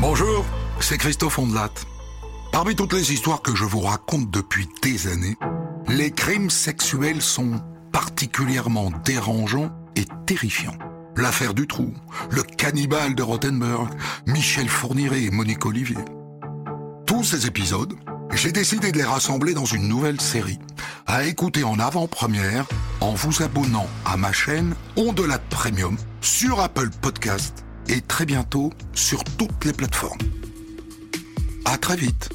Bonjour, c'est Christophe Ondelat. Parmi toutes les histoires que je vous raconte depuis des années, les crimes sexuels sont particulièrement dérangeants et terrifiants. L'affaire du trou, le cannibale de Rothenburg, Michel Fourniret et Monique Olivier. Tous ces épisodes, j'ai décidé de les rassembler dans une nouvelle série, à écouter en avant-première en vous abonnant à ma chaîne Ondelat Premium sur Apple Podcast et très bientôt sur toutes les plateformes. À très vite